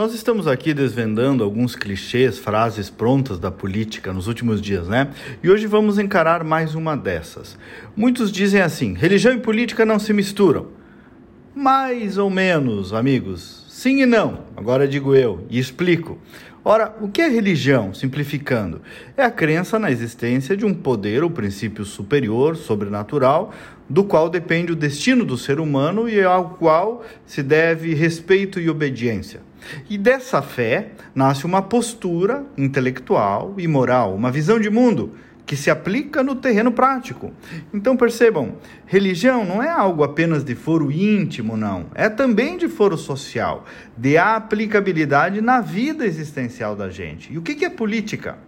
Nós estamos aqui desvendando alguns clichês, frases prontas da política nos últimos dias, né? E hoje vamos encarar mais uma dessas. Muitos dizem assim: religião e política não se misturam. Mais ou menos, amigos. Sim e não. Agora digo eu e explico. Ora, o que é religião, simplificando? É a crença na existência de um poder ou princípio superior, sobrenatural, do qual depende o destino do ser humano e ao qual se deve respeito e obediência. E dessa fé nasce uma postura intelectual e moral, uma visão de mundo que se aplica no terreno prático. Então percebam, religião não é algo apenas de foro íntimo, não. É também de foro social, de aplicabilidade na vida existencial da gente. E o que é política?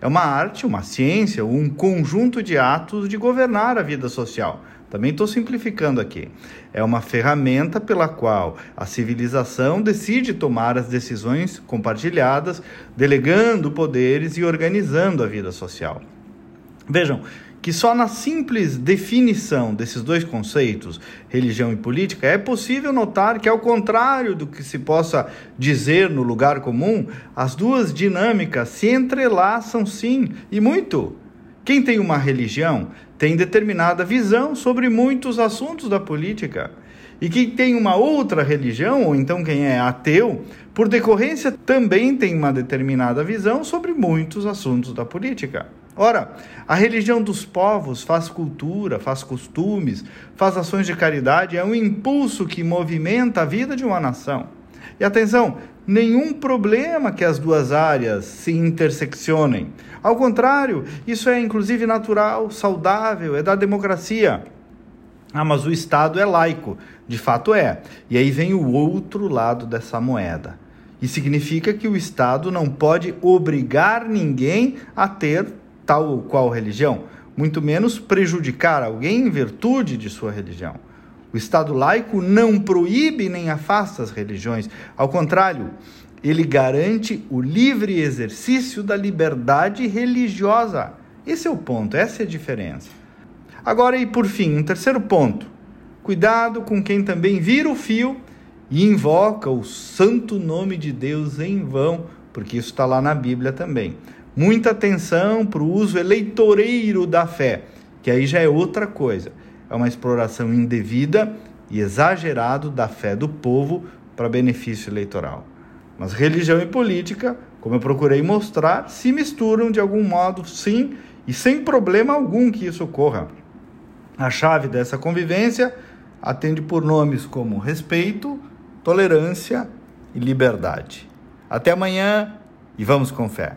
É uma arte, uma ciência, um conjunto de atos de governar a vida social. Também estou simplificando aqui. É uma ferramenta pela qual a civilização decide tomar as decisões compartilhadas, delegando poderes e organizando a vida social. Vejam que só na simples definição desses dois conceitos, religião e política, é possível notar que, ao contrário do que se possa dizer no lugar comum, as duas dinâmicas se entrelaçam sim, e muito. Quem tem uma religião tem determinada visão sobre muitos assuntos da política. E quem tem uma outra religião, ou então quem é ateu, por decorrência também tem uma determinada visão sobre muitos assuntos da política. Ora, a religião dos povos faz cultura, faz costumes, faz ações de caridade, é um impulso que movimenta a vida de uma nação. E atenção, nenhum problema que as duas áreas se interseccionem. Ao contrário, isso é inclusive natural, saudável, é da democracia. Ah, mas o Estado é laico. De fato é. E aí vem o outro lado dessa moeda. E significa que o Estado não pode obrigar ninguém a ter tal ou qual religião, muito menos prejudicar alguém em virtude de sua religião. O Estado laico não proíbe nem afasta as religiões, ao contrário, ele garante o livre exercício da liberdade religiosa. Esse é o ponto, essa é a diferença. Agora, e por fim, um terceiro ponto: cuidado com quem também vira o fio e invoca o santo nome de Deus em vão, porque isso está lá na Bíblia também. Muita atenção para o uso eleitoreiro da fé, que aí já é outra coisa. É uma exploração indevida e exagerado da fé do povo para benefício eleitoral. Mas religião e política, como eu procurei mostrar, se misturam de algum modo, sim, e sem problema algum que isso ocorra. A chave dessa convivência atende por nomes como respeito, tolerância e liberdade. Até amanhã e vamos com fé.